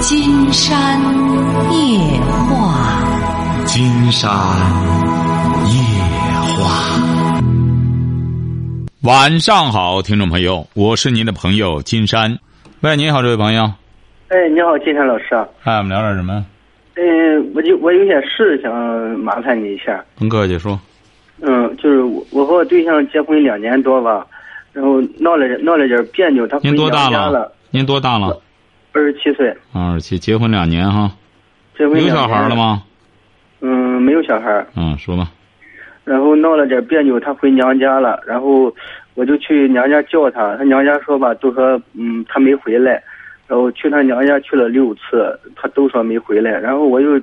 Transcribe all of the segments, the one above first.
金山夜话，金山夜话。晚上好，听众朋友，我是您的朋友金山。喂，你好，这位朋友。哎，你好，金山老师。哎，我们聊点什么？嗯，我就我有点事想麻烦你一下。甭客气，说。嗯，就是我我和我对象结婚两年多吧，然后闹了闹了点别扭，他回您多大了？您多大了？二十七岁。二十七，结婚两年哈。结婚两有小孩了？吗？嗯，没有小孩。嗯，说吧。然后闹了点别扭，他回娘家了，然后我就去娘家叫他，他娘家说吧，都说嗯他没回来，然后去他娘家去了六次，他都说没回来，然后我又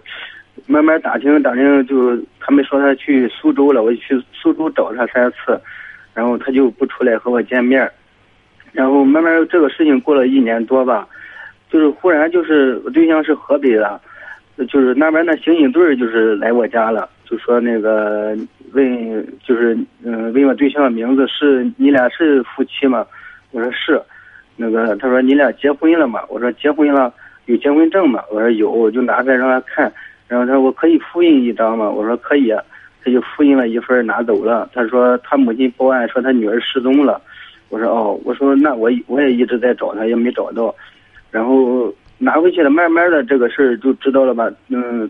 慢慢打听打听，就他们说他去苏州了，我就去苏州找他三次，然后他就不出来和我见面，然后慢慢这个事情过了一年多吧，就是忽然就是我对象是河北的，就是那边的刑警队就是来我家了，就说那个问就是嗯、问我对象的名字是你俩是夫妻吗？我说是，那个他说你俩结婚了吗？我说结婚了，有结婚证吗？我说有，我就拿出来让他看，然后他说我可以复印一张吗？我说可以，他就复印了一份拿走了。他说他母亲报案说他女儿失踪了，我说哦，我说那我我也一直在找他，也没找到，然后拿回去了，慢慢的这个事儿就知道了吧？嗯，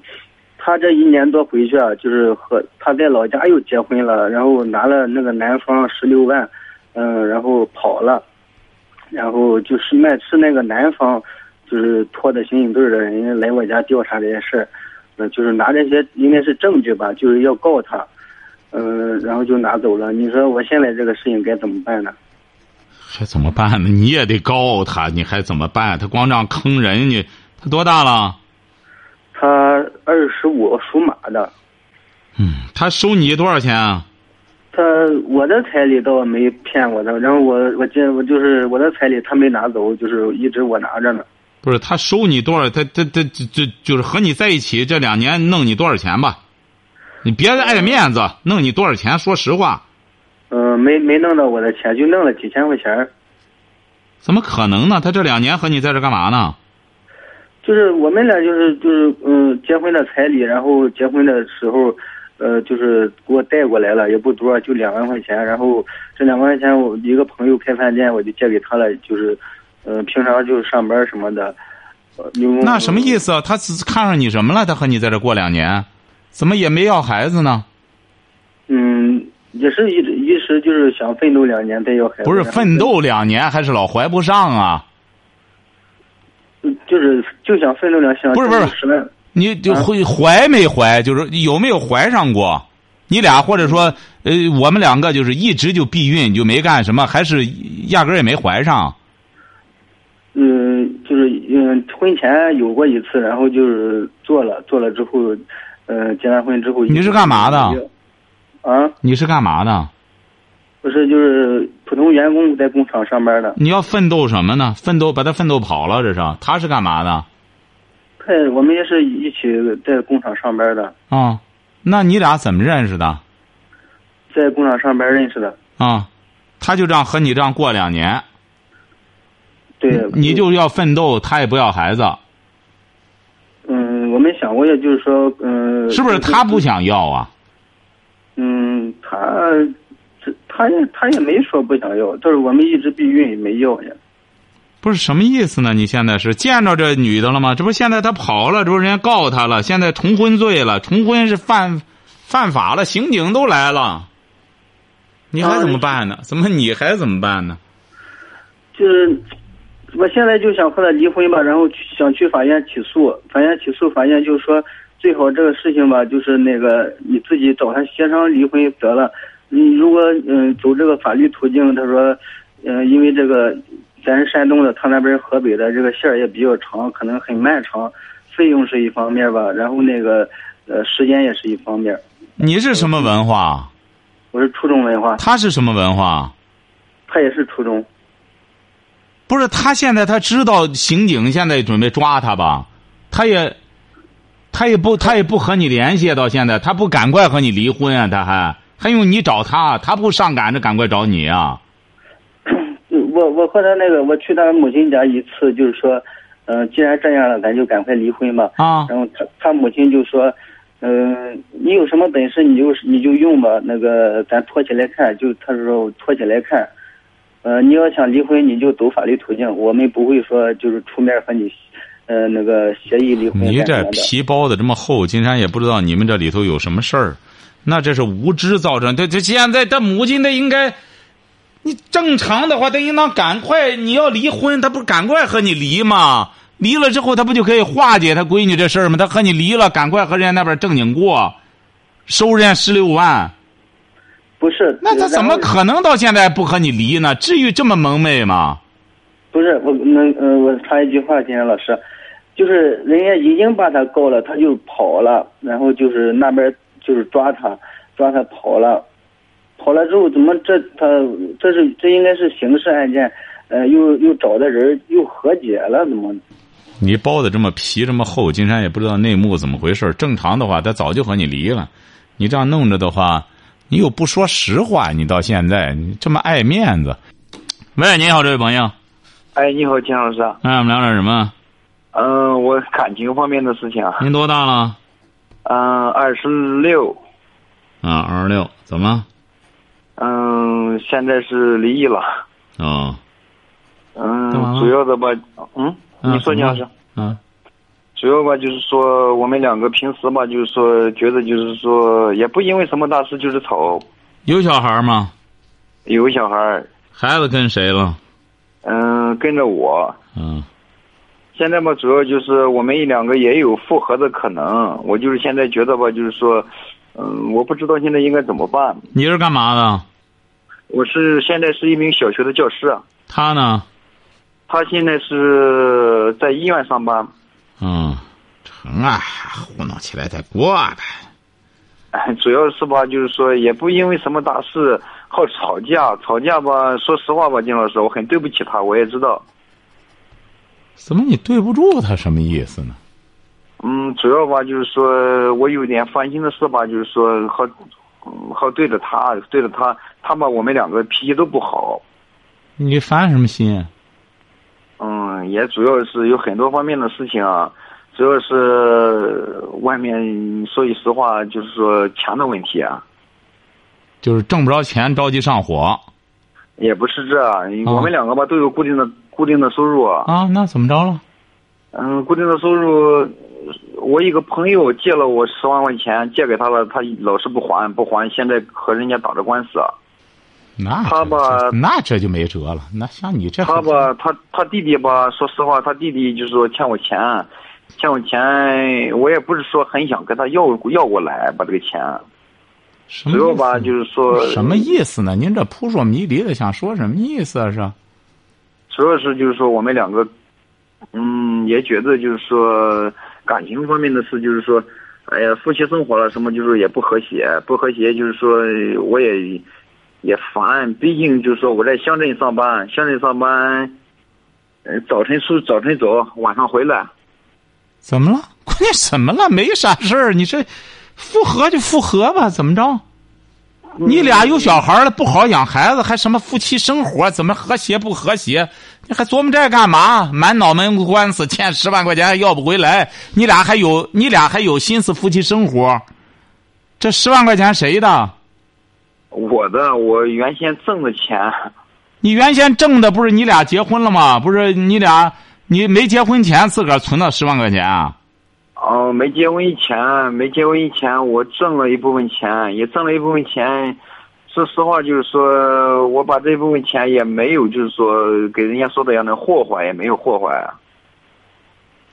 他这一年多回去啊，就是和他在老家又结婚了，然后拿了那个男方十六万，嗯，然后跑了，然后就是那是那个男方，就是拖着刑警队的人来我家调查这些事儿，呃，就是拿这些应该是证据吧，就是要告他，嗯，然后就拿走了。你说我现在这个事情该怎么办呢？还怎么办呢？你也得告他，你还怎么办？他光这样坑人，你他多大了？他二十五，属马的。嗯，他收你多少钱啊？他我的彩礼倒没骗我的，然后我我今我就是我的彩礼他没拿走，就是一直我拿着呢。不是，他收你多少？他他他就就就是和你在一起这两年弄你多少钱吧？你别爱面子，弄你多少钱？说实话，嗯、没没弄到我的钱，就弄了几千块钱儿。怎么可能呢？他这两年和你在这干嘛呢？就是我们俩就是就是嗯结婚的彩礼，然后结婚的时候，呃就是给我带过来了，也不多，就两万块钱。然后这两万块钱我一个朋友开饭店，我就借给他了，就是，呃平常就是上班什么的。呃那什么意思啊？他只看上你什么了？他和你在这过两年，怎么也没要孩子呢？嗯，也是一直一时就是想奋斗两年再要孩子。不是奋斗两年，还是老怀不上啊？就是就想奋斗两想不是不是。你就啊会怀没怀？就是有没有怀上过？你俩或者说，呃，我们两个就是一直就避孕，就没干什么，还是压根儿也没怀上？嗯，就是嗯，婚前有过一次，然后就是做了，做了之后，呃，结完婚之后。你是干嘛的？啊，你是干嘛的？不是，就是普通员工在工厂上班的。你要奋斗什么呢？奋斗把他奋斗跑了，这是他是干嘛的？他我们也是一起在工厂上班的，啊、那你俩怎么认识的？在工厂上班认识的。啊、他就这样和你这样过两年，对，你就要奋斗，他也不要孩子，嗯，我没想过，也就是说，嗯，是不是？他不想要啊？嗯，他这他也他也没说不想要，但是我们一直避孕也没要呀。不是什么意思呢？你现在是见着这女的了吗？这不现在他跑了，这不人家告他了，现在重婚罪了，重婚是犯犯法了，刑警都来了，你还怎么办呢？怎么你还怎么办呢？就是我现在就想和他离婚吧，然后去想去法院起诉，法院起诉，法院就说最好这个事情吧，就是那个你自己找他协商离婚得了。你如果嗯走这个法律途径，他说，嗯、因为这个咱是山东的，他那边河北的，这个线儿也比较长，可能很漫长，费用是一方面吧，然后那个呃时间也是一方面。你是什么文化？我是初中文化，他是什么文化？他也是初中。不是他现在他知道刑警现在准备抓他吧？他也，他也不他也不和你联系，到现在他不赶快和你离婚啊？他还还用你找他？他不上赶着赶快找你啊？我我和他那个，我去他母亲家一次，就是说，嗯、既然这样了，咱就赶快离婚吧。啊，然后他他母亲就说，嗯、你有什么本事你就你就用吧，那个咱拖起来看，就他说拖起来看，呃，你要想离婚你就走法律途径，我们不会说就是出面和你，呃，那个协议离婚你这。皮包的这么厚，金山也不知道你们这里头有什么事儿，那这是无知造成。这这现在他母亲他应该，你正常的话，他应当赶快你要离婚，他不是赶快和你离吗？离了之后，他不就可以化解他闺女这事儿吗？他和你离了，赶快和人家那边正经过，收人家十六万，不是，那他怎么可能到现在不和你离呢？至于这么蒙昧吗？不是我那呃，我插一句话，金山老师，就是人家已经把他告了，他就跑了，然后就是那边就是抓他，抓他跑了，跑了之后怎么这他这是这应该是刑事案件，呃，又又找的人又和解了，怎么？你包的这么皮这么厚，金山也不知道内幕怎么回事。正常的话，他早就和你离了。你这样弄着的话，你又不说实话，你到现在你这么爱面子。喂，你好，这位朋友，哎，你好，金老师。哎我们聊点什么？嗯、我感情方面的事情啊。您多大了？嗯，二十六。啊，二十六，怎么了？嗯，现在是离异了。哦，嗯干嘛，了主要的吧，嗯，啊你说，金怎么了老师。嗯，主要吧，就是说我们两个平时吧，就是说觉得就是说也不因为什么大事就是吵。有小孩吗？有小孩，孩子跟谁了？嗯，跟着我。嗯，现在嘛，主要就是我们一两个也有复合的可能。我就是现在觉得吧，就是说，嗯，我不知道现在应该怎么办。你是干嘛的？我是现在是一名小学的教师，啊他呢？他现在是在医院上班。嗯，成啊，糊弄起来再过呗。主要是吧，就是说也不因为什么大事好吵架，吵架吧，说实话吧，金老师，我很对不起他，我也知道。怎么你对不住他？什么意思呢？嗯，主要吧，就是说我有点烦心的事吧，就是说好，嗯好对着他，对着他，他吧，我们两个脾气都不好。你烦什么心？嗯，也主要是有很多方面的事情啊，主要是外面说句实话，就是说钱的问题啊，就是挣不着钱，着急上火也不是这，我们两个吧都有固定的固定的收入啊，啊？那怎么着了？嗯，固定的收入，我一个朋友借了我十万块钱，借给他了，他老是不还，不还，现在和人家打着官司啊。那他吧那这就没辙了。那像你这他吧，他他弟弟吧，说实话，他弟弟就是说欠我钱，欠我钱，我也不是说很想跟他要要过来把这个钱，什么意思主要吧就是说什么意思呢？您这扑朔迷离的，想说什么意思啊？是？主要是就是说我们两个，嗯，也觉得就是说感情方面的事，就是说，哎呀，夫妻生活了什么，就是也不和谐，不和谐，就是说我也也烦，毕竟就是说我在乡镇上班，乡镇上班，呃，早晨出早晨走，晚上回来，怎么了？关键什么了？没啥事儿。你这复合就复合吧，怎么着？你俩有小孩了，不好好养孩子，还什么夫妻生活怎么和谐不和谐？你还琢磨这干嘛？满脑门官司，欠十万块钱还要不回来，你俩还有你俩还有心思夫妻生活？这十万块钱谁的？我的我原先挣的钱，你原先挣的不是你俩结婚了吗？不是你俩你没结婚前自个儿存的十万块钱啊？哦，没结婚以前，没结婚以前，我挣了一部分钱，也挣了一部分钱。说实话，就是说我把这部分钱也没有，就是说给人家说的样的祸害，也没有祸害啊。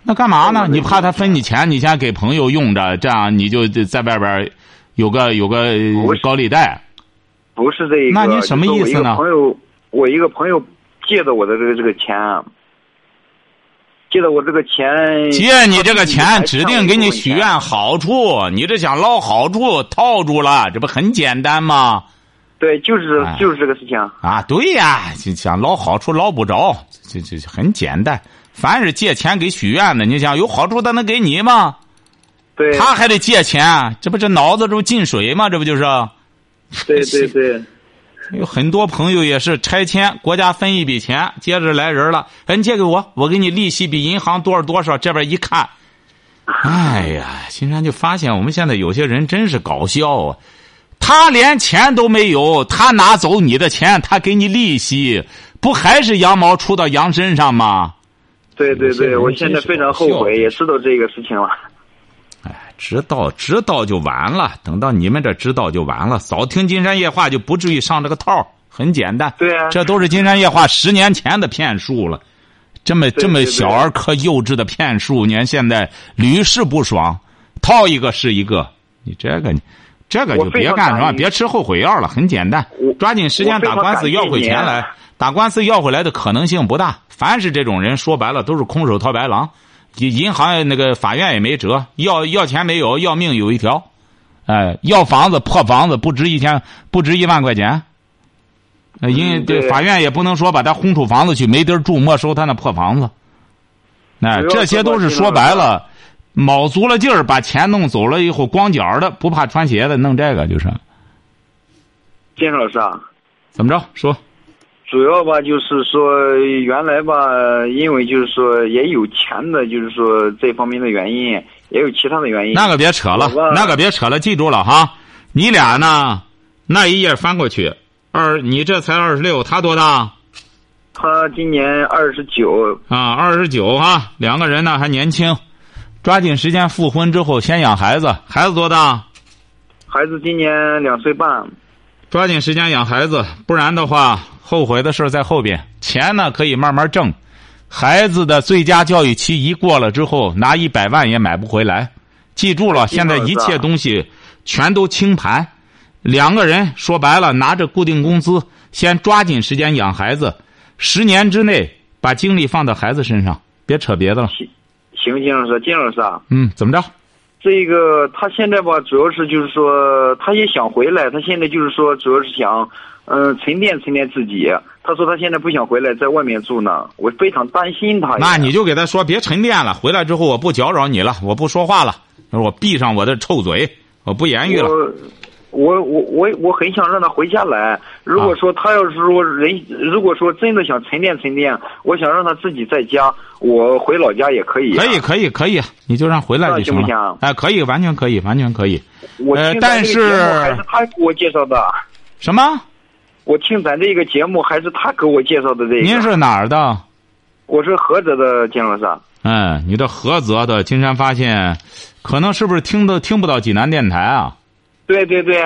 那干嘛呢？你怕他分你钱，你先给朋友用着，这样你就在外边有个有个高利贷。不是这一个。那您什么意思呢朋友，我一个朋友借的我的这个这个钱，借了我这个钱。借你这个钱，指定给你许愿好处，你这想捞好处套住了，这不很简单吗？对，就是哎就是这个事情。啊，对呀，就想捞好处捞不着，这这这很简单。凡是借钱给许愿的，你想有好处他能给你吗？对，他还得借钱，这不这脑子这不进水吗？这不就是？对对对。有很多朋友也是拆迁，国家分一笔钱，接着来人了，哎，你借给我，我给你利息比银行多少多少。这边一看，哎呀，金山就发现我们现在有些人真是搞笑啊！他连钱都没有，他拿走你的钱，他给你利息，不还是羊毛出到羊身上吗？对对对，我现在非常后悔，也知道这个事情了。知道知道就完了，等到你们这知道就完了。早听金山夜话就不至于上这个套儿很简单。对啊这都是金山夜话十年前的骗术了。这么这么小儿科幼稚的骗术，你看现在屡试不爽，套一个是一个。你这个，这个就别干什么，别吃后悔药了，很简单，抓紧时间打官司要回钱来。打官司要回来的可能性不大。凡是这种人，说白了都是空手套白狼。银银行那个法院也没辙，要要钱没有，要命有一条。哎，要房子破房子不值一千，不值一万块钱。呃因嗯对法院也不能说把他轰出房子去，没地儿住，没收他那破房子。哎，这些都是说白了，卯足了劲儿把钱弄走了以后，光脚的不怕穿鞋的，弄这个就是金老师啊，怎么着说？主要吧就是说原来吧，因为就是说也有钱的，就是说这方面的原因，也有其他的原因。那个别扯了，那个别扯了，记住了哈。你俩呢？那一页翻过去，二，你这才二十六，他多大？他今年二十九，啊，二十九哈，两个人呢还年轻，抓紧时间复婚之后先养孩子。孩子多大？孩子今年两岁半。抓紧时间养孩子，不然的话，后悔的事在后边。钱呢可以慢慢挣，孩子的最佳教育期一过了之后，拿一百万也买不回来。记住了，现在一切东西全都清盘。两个人说白了，拿着固定工资，先抓紧时间养孩子，十年之内把精力放到孩子身上，别扯别的了。行，金老师，金老师啊，嗯，怎么着？这个他现在吧，主要是就是说，他也想回来，他现在就是说，主要是想，嗯、沉淀沉淀自己。他说他现在不想回来，在外面住呢，我非常担心他。那你就给他说别沉淀了，回来之后我不搅扰你了，我不说话了，我闭上我的臭嘴，我不言语了。我我我我很想让他回家来。如果说他要是说人，如果说真的想沉淀沉淀，我想让他自己在家，我回老家也可以、啊。可以，可以，可以，你就让回来就行了。那行不行哎，可以，完全可以，完全可以。我呃但听咱这个还是他给我介绍的。什么？我听咱这个节目还是他给我介绍的这个。您是哪儿的？我是菏泽的金老师。嗯，你这菏泽的，金山发现，可能是不是听都听不到济南电台啊？对对对，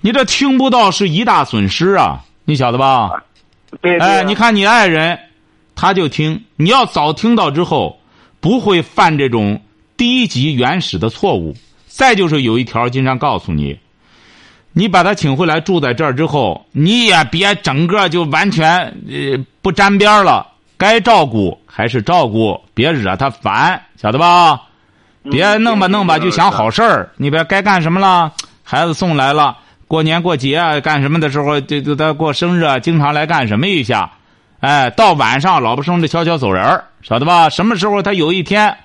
你这听不到是一大损失啊，你晓得吧？对对。哎，你看你爱人，他就听。你要早听到之后，不会犯这种低级原始的错误。再就是有一条，经常告诉你，你把他请回来住在这儿之后，你也别整个就完全呃不沾边了。该照顾还是照顾，别惹他烦，晓得吧？别弄吧弄吧就想好事儿。你别该干什么了，孩子送来了。过年过节啊，干什么的时候，就就他过生日啊，经常来干什么一下，哎，到晚上老婆生的悄悄走人儿，晓得吧？什么时候他有一天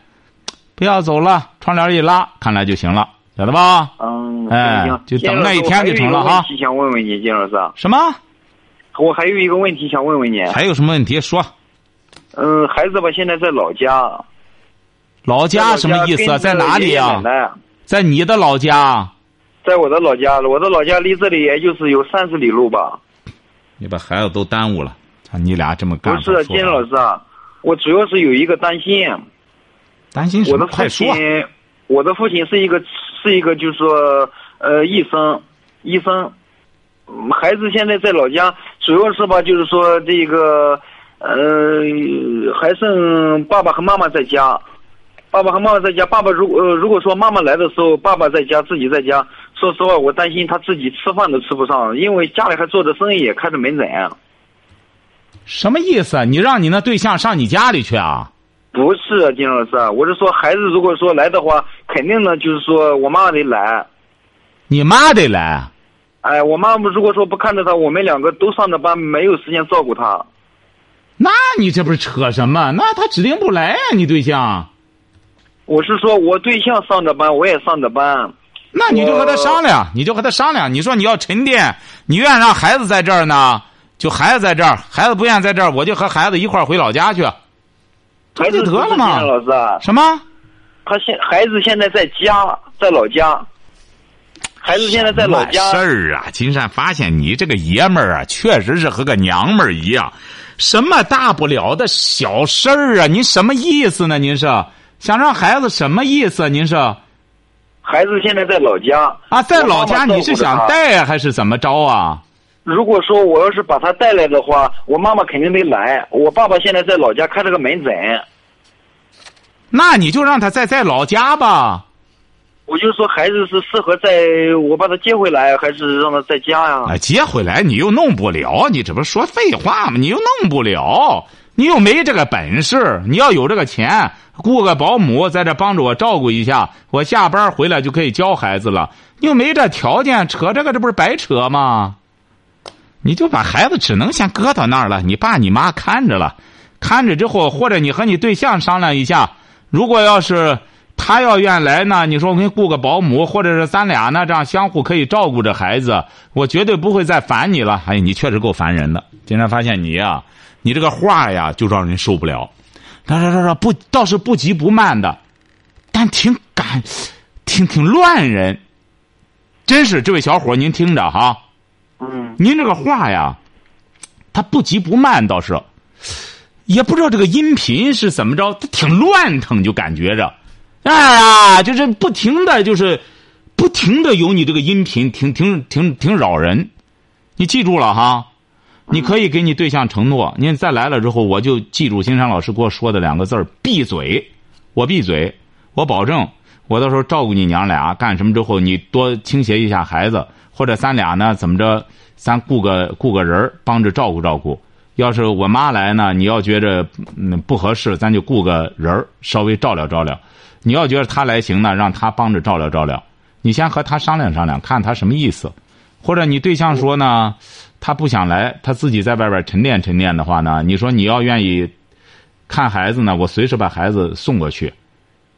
不要走了，窗帘一拉，看来就行了，晓得吧？嗯，哎就等那一天就成了哈想问问你，金老师，什么？我还有一个问题想问问你。还有什么问题说？嗯，孩子吧，现在在老家。老家什么意思啊？在哪里啊？在你的老家？在我的老家，我的老家离这里也就是有三十里路吧。你把孩子都耽误了，看你俩这么干不是金老师啊，我主要是有一个担心。担心什么？我的父快说！亲，我的父亲是一个是一个，就是说呃医生，医生。嗯孩子现在在老家，主要是吧，就是说这个呃还剩爸爸和妈妈在家。爸爸和妈妈在家，爸爸如呃如果说妈妈来的时候，爸爸在家，自己在家。说实话，我担心他自己吃饭都吃不上，因为家里还做着生意，开着门诊。什么意思啊？你让你那对象上你家里去啊？不是啊，金老师啊，我是说孩子如果说来的话，肯定呢就是说我妈妈得来。你妈得来。哎，我妈妈如果说不看着他，我们两个都上着班，没有时间照顾他。那你这不是扯什么？那他指定不来啊！你对象。我是说我对象上着班，我也上着班。那你就和他商量，你就和他商量。你说你要沉淀，你愿意让孩子在这儿呢，就孩子在这儿；孩子不愿意在这儿，我就和孩子一块儿回老家去。这不就得了吗？老师，什么？他现孩子现在在家，在老家。孩子现在在老家。事儿啊，金山发现你这个爷们儿啊，确实是和个娘们儿一样。什么大不了的小事儿啊？您什么意思呢？您是想让孩子什么意思？您是？孩子现在在老家啊，在老家你是想带还是怎么着啊？如果说我要是把他带来的话，我妈妈肯定没来。我爸爸现在在老家开了个门诊。那你就让他在在老家吧。我就说孩子是适合在我把他接回来，还是让他在家呀？啊，接回来你又弄不了，你这不是说废话吗？你又弄不了，你又没这个本事。你要有这个钱，雇个保姆在这帮着我照顾一下，我下班回来就可以教孩子了。你又没这条件，扯这个这不是白扯吗？你就把孩子只能先搁到那儿了，你爸你妈看着了，看着之后，或者你和你对象商量一下，如果要是。他要愿来呢，你说我给你雇个保姆，或者是咱俩呢，这样相互可以照顾着孩子，我绝对不会再烦你了。哎，你确实够烦人的。经常发现你呀，你这个话呀，就让人受不了。他说说说不，倒是不急不慢的，但挺感，挺挺乱人。真是，这位小伙您听着哈。嗯。您这个话呀，他不急不慢倒是，也不知道这个音频是怎么着，他挺乱腾，就感觉着。哎呀，就是不停的就是，不停的有你这个音频，挺挺挺挺扰人。你记住了哈，你可以给你对象承诺，您再来了之后，我就记住金山老师给我说的两个字儿：闭嘴。我闭嘴，我保证，我到时候照顾你娘俩干什么之后，你多倾斜一下孩子，或者咱俩呢怎么着，咱雇个雇个人帮着照顾照顾。要是我妈来呢，你要觉着嗯不合适，咱就雇个人稍微照料照料。你要觉得她来行呢，让她帮着照料照料。你先和他商量商量，看他什么意思。或者你对象说呢，他不想来，他自己在外边沉淀沉淀的话呢，你说你要愿意看孩子呢，我随时把孩子送过去。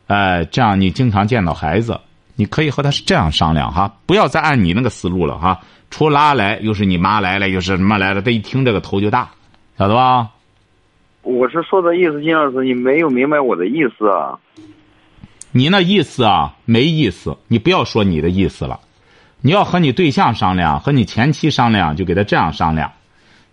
哎，这样你经常见到孩子，你可以和他是这样商量哈，不要再按你那个思路了哈。出拉来又是你妈来了，又是什么来了？他一听这个头就大，晓得吧？我是说的意思，金老师，你没有明白我的意思啊。你那意思啊，没意思。你不要说你的意思了，你要和你对象商量，和你前妻商量，就给他这样商量。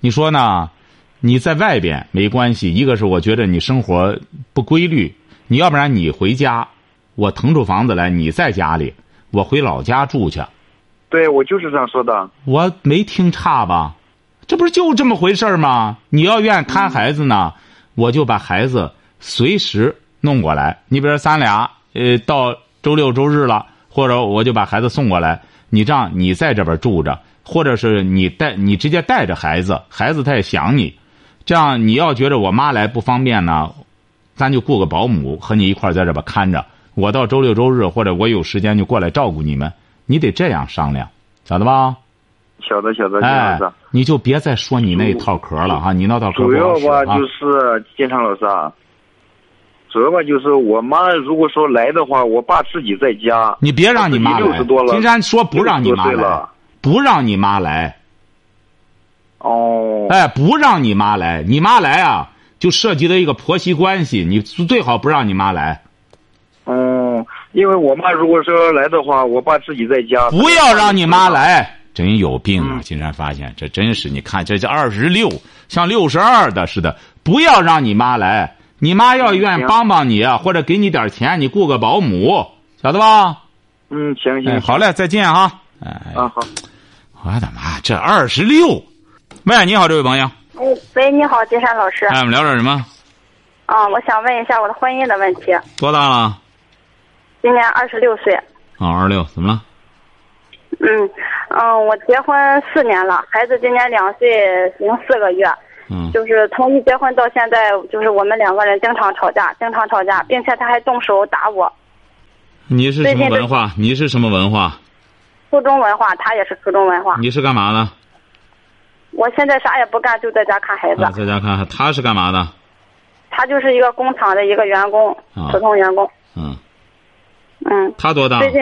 你说呢？你在外边没关系，一个是我觉得你生活不规律，你要不然你回家，我腾出房子来，你在家里，我回老家住去。对，我就是这样说的。我没听差吧？这不是就这么回事吗？你要愿意看孩子呢，我就把孩子随时弄过来。你比如说咱俩。呃，到周六周日了，或者我就把孩子送过来，你这样你在这边住着，或者是你带你直接带着孩子，孩子他也想你，这样你要觉得我妈来不方便呢，咱就雇个保姆和你一块在这边看着，我到周六周日或者我有时间就过来照顾你们，你得这样商量，晓得吧？晓得晓得，哎，你就别再说你那一套壳了哈，你那套壳主要吧就是金昌老师啊。主要吧，就是我妈如果说来的话，我爸自己在家。你别让你妈来了。金山说不让你妈来，不让你妈来。哦。哎，不让你妈来，你妈来啊，就涉及到一个婆媳关系，你最好不让你妈来。哦，因为我妈如果说来的话，我爸自己在家。不要让你妈来，真有病啊！金山发现，这真是你看，这这二十六像六十二的似的，不要让你妈来。你妈要愿意帮帮你，或者给你点钱，你雇个保姆，晓得吧？嗯，行行，好嘞，再见哈。哎，啊好。我的妈，这二十六。喂，你好，这位朋友。哎，喂，你好，金山老师。哎，我们聊点什么？啊，我想问一下我的婚姻的问题。多大了？今年二十六岁。啊，二十六，怎么了？嗯嗯，我结婚四年了，孩子今年两岁零四个月。嗯，就是从一结婚到现在，就是我们两个人经常吵架，经常吵架，并且他还动手打我。你是什么文化？你是什么文化？初中文化，他也是初中文化。你是干嘛的？我现在啥也不干，就在家看孩子。在家看，他是干嘛的？他就是一个工厂的一个员工，普通员工。嗯。嗯。他多大？最近，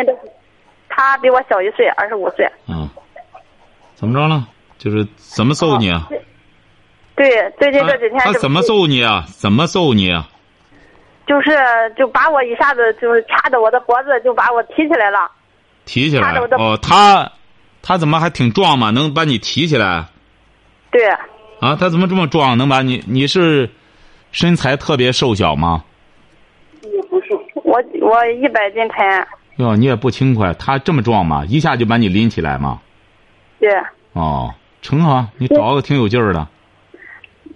他比我小一岁，二十五岁。嗯，怎么着了？就是怎么揍你啊？对，最近这几天就他怎么揍你啊？怎么揍你啊？就是就把我一下子就是掐着我的脖子，就把我提起来了。提起来哦，他他怎么还挺壮嘛？能把你提起来对，啊？他怎么这么壮？能把你？你是身材特别瘦小吗？也不是我我一百斤沉。哟，你也不轻快，他这么壮嘛？一下就把你拎起来嘛？对，哦，成啊！你找个挺有劲儿的，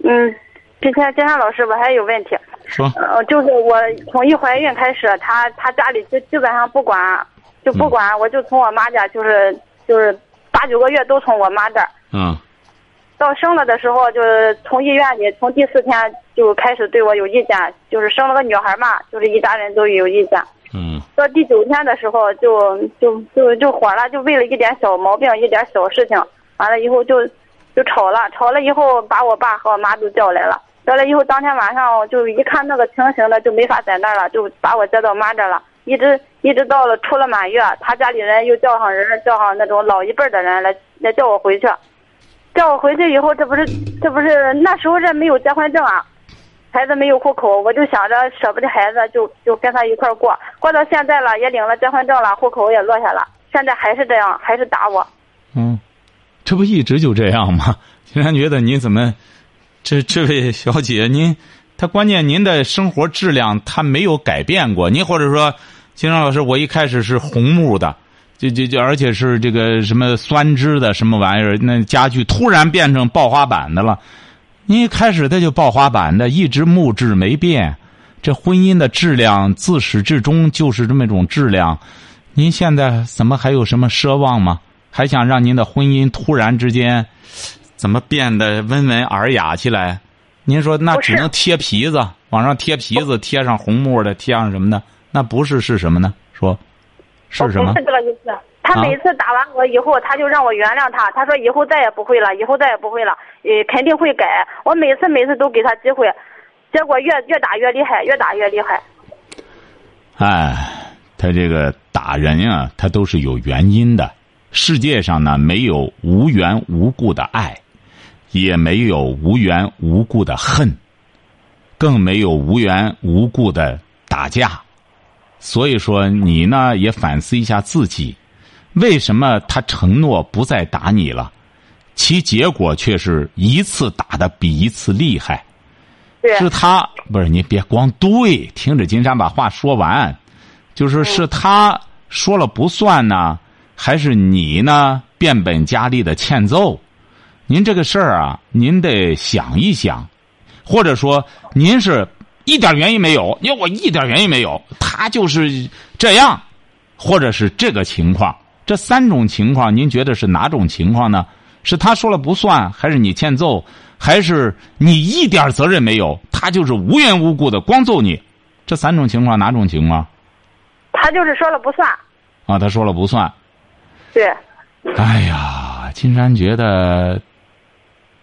嗯，之前金山老师，我还有问题。说呃，就是我从一怀孕开始，他他家里就基本上不管，就不管，我就从我妈家，就是就是八九个月都从我妈这儿。嗯到生了的时候，就是从医院里，从第四天就开始对我有意见，就是生了个女孩嘛，就是一家人都有意见。嗯到第九天的时候就，就就就火了，就为了一点小毛病，一点小事情，完了以后就就吵了，吵了以后把我爸和我妈都叫来了，叫来以后当天晚上就一看那个情形的就没法在那儿了，就把我接到妈这了，一直一直到了出了满月，他家里人又叫上人，叫上那种老一辈的人来来叫我回去，叫我回去以后，这不是这不是那时候这没有结婚证啊。孩子没有户口，我就想着舍不得孩子，就就跟他一块过，过到现在了，也领了结婚证了，户口也落下了，现在还是这样，还是打我。嗯，这不一直就这样吗？竟然觉得您怎么，这这位小姐您，她关键您的生活质量她没有改变过，您或者说，金山老师，我一开始是红木的，就就就而且是这个什么酸枝的什么玩意儿，那家具突然变成爆花板的了。您一开始它就爆花板的，一直木质没变，这婚姻的质量自始至终就是这么一种质量。您现在怎么还有什么奢望吗？还想让您的婚姻突然之间怎么变得温文尔雅起来？您说那只能贴皮子，往上贴皮子，贴上红木的，贴上什么的？那不是是什么呢？说，是什么不？是这个意思。他啊每次打完我以后，他就让我原谅他，他说以后再也不会了，以后再也不会了，呃，肯定会改。我每次每次都给他机会，结果越越打越厉害，越打越厉害。哎，他这个打人啊，他都是有原因的。世界上呢，没有无缘无故的爱，也没有无缘无故的恨，更没有无缘无故的打架。所以说，你呢也反思一下自己，为什么他承诺不再打你了，其结果却是一次打的比一次厉害。是他不是你别光对，听着金山把话说完，就是是他说了不算呢，还是你呢变本加厉的欠揍？您这个事儿啊，您得想一想，或者说您是一点原因没有，因为我一点原因没有，他就是这样，或者是这个情况，这三种情况，您觉得是哪种情况呢？是他说了不算，还是你欠揍，还是你一点责任没有？他就是无缘无故的光揍你，这三种情况哪种情况？他就是说了不算。啊，他说了不算。对，哎呀，金山觉得，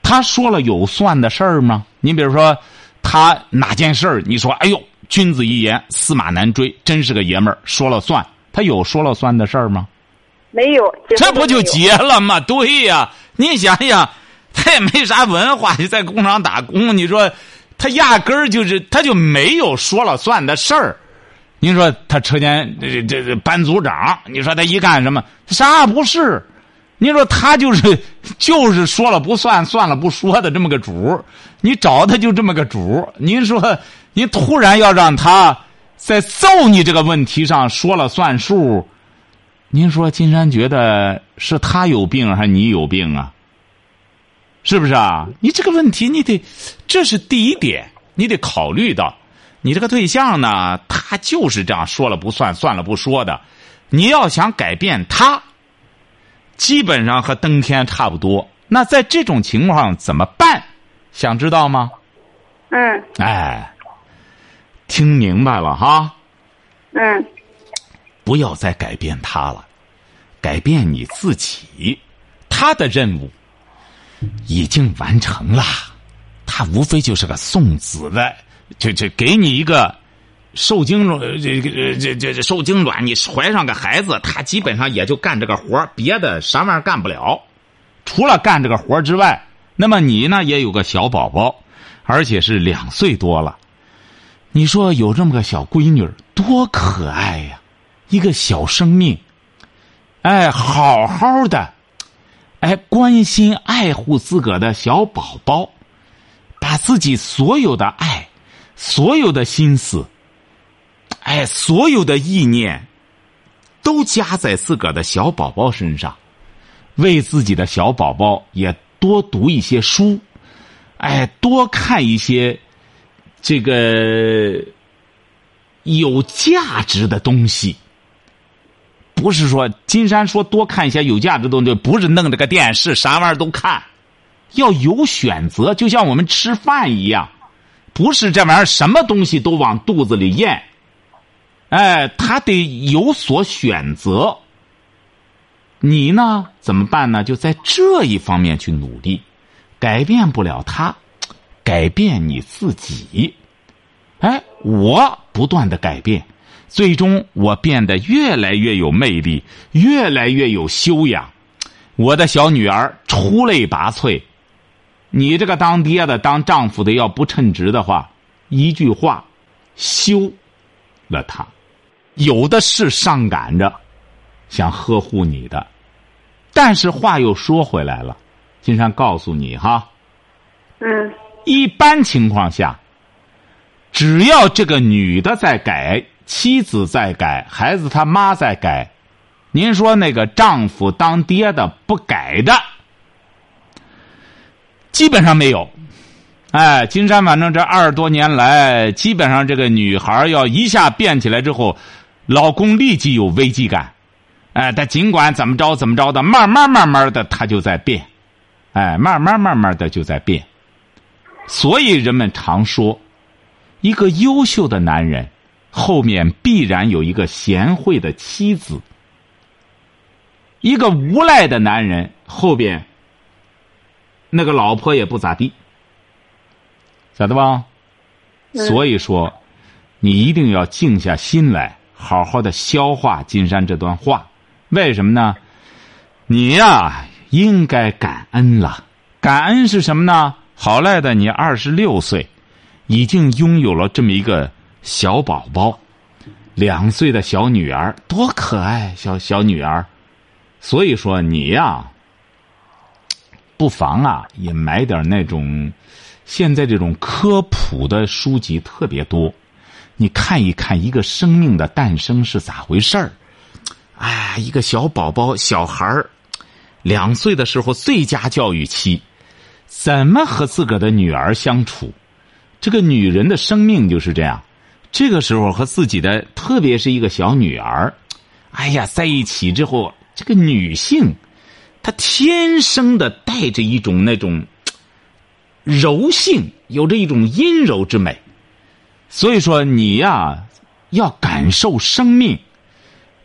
他说了有算的事儿吗？你比如说，他哪件事儿，你说，哎呦，君子一言，驷马难追，真是个爷们儿，说了算。他有说了算的事儿吗？没有。这不就结了吗？对呀，你想想，他也没啥文化，就在工厂打工。你说，他压根儿就是他就没有说了算的事儿。您说他车间这这这班组长，你说他一干什么啥也不是？您说他就是就是说了不算，算了不说的这么个主你找他就这么个主您说您突然要让他在揍你这个问题上说了算数，您说金山觉得是他有病还是你有病啊？是不是啊？你这个问题你得，这是第一点，你得考虑到，你这个对象呢，他就是这样说了不算，算了不说的。你要想改变他，基本上和登天差不多。那在这种情况怎么办？想知道吗？嗯哎，听明白了哈。嗯不要再改变他了，改变你自己。他的任务已经完成了，他无非就是个送子的，就就给你一个受精卵，这这这这受精卵，你怀上个孩子，他基本上也就干这个活别的啥玩意儿干不了。除了干这个活之外，那么你呢也有个小宝宝，而且是两岁多了。你说有这么个小闺女多可爱呀，一个小生命，哎，好好的，哎，关心爱护自个的小宝宝，把自己所有的爱、所有的心思。哎，所有的意念都加在自个儿的小宝宝身上，为自己的小宝宝也多读一些书，哎，多看一些这个有价值的东西。不是说金山说多看一些有价值的东西，不是弄这个电视啥玩意儿都看，要有选择，就像我们吃饭一样，不是这玩意儿什么东西都往肚子里咽。哎，他得有所选择。你呢？怎么办呢？就在这一方面去努力，改变不了他，改变你自己。哎，我不断的改变，最终我变得越来越有魅力，越来越有修养。我的小女儿出类拔萃。你这个当爹的、当丈夫的，要不称职的话，一句话，休了他。有的是上赶着，想呵护你的，但是话又说回来了，金山告诉你哈，嗯，一般情况下，只要这个女的在改，妻子在改，孩子他妈在改，您说那个丈夫当爹的不改的，基本上没有。哎，金山反正这二十多年来，基本上这个女孩要一下变起来之后。老公立即有危机感，哎，但尽管怎么着怎么着的，慢慢慢慢的他就在变，哎，慢慢慢慢的就在变。所以人们常说，一个优秀的男人后面必然有一个贤惠的妻子；一个无赖的男人后边那个老婆也不咋地，晓得吧？所以说，你一定要静下心来。好好的消化金山这段话，为什么呢？你呀，应该感恩了。感恩是什么呢？好赖的，你二十六岁，已经拥有了这么一个小宝宝，两岁的小女儿，多可爱，小小女儿。所以说，你呀，不妨啊，也买点那种，现在这种科普的书籍特别多。你看一看一个生命的诞生是咋回事儿？哎，一个小宝宝、小孩儿，两岁的时候最佳教育期，怎么和自个儿的女儿相处？这个女人的生命就是这样，这个时候和自己的，特别是一个小女儿，哎呀，在一起之后，这个女性，他天生的带着一种那种 柔性，有着一种阴柔之美。所以说，你呀，要感受生命，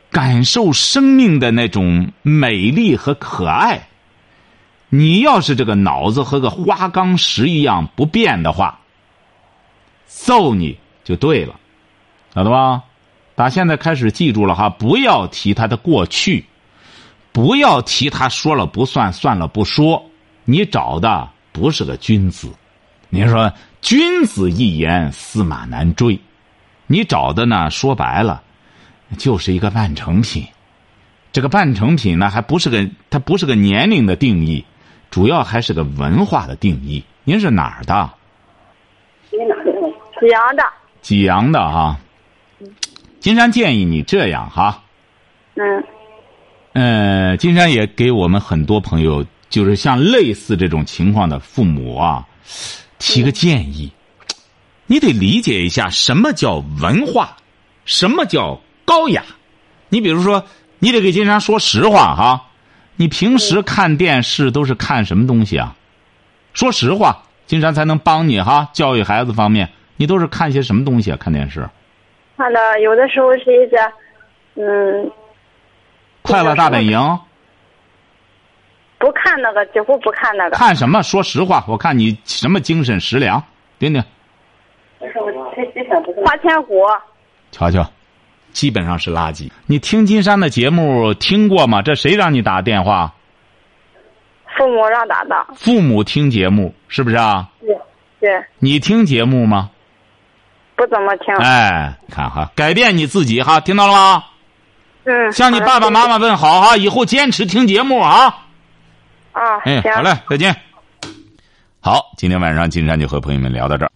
感受生命的那种美丽和可爱。你要是这个脑子和个花岗石一样不变的话，揍你就对了，晓得吧？打现在开始记住了哈，不要提他的过去，不要提他说了不算，算了不说。你找的不是个君子，您说。君子一言，驷马难追。你找的呢？说白了，就是一个半成品。这个半成品呢，还不是个，它不是个年龄的定义，主要还是个文化的定义。您是哪儿的？济阳的。济阳的哈。金山建议你这样哈。嗯。呃，金山也给我们很多朋友，就是像类似这种情况的父母啊。提个建议，你得理解一下什么叫文化，什么叫高雅。你比如说，你得给金山说实话哈。你平时看电视都是看什么东西啊？说实话，金山才能帮你哈。教育孩子方面，你都是看些什么东西啊？看电视？看的有的时候是一些，嗯，快乐大本营。不看那个，几乎不看那个。看什么？说实话，我看你什么精神食粮？丁丁。花千骨。瞧瞧，基本上是垃圾。你听金山的节目听过吗？这谁让你打电话？父母让打的。父母听节目是不是啊？对对，你听节目吗？不怎么听。哎，看哈，改变你自己哈，听到了吗？嗯。向你爸爸妈妈问好哈，以后坚持听节目啊。啊，哎，行。好嘞，再见。好，今天晚上金山就和朋友们聊到这儿。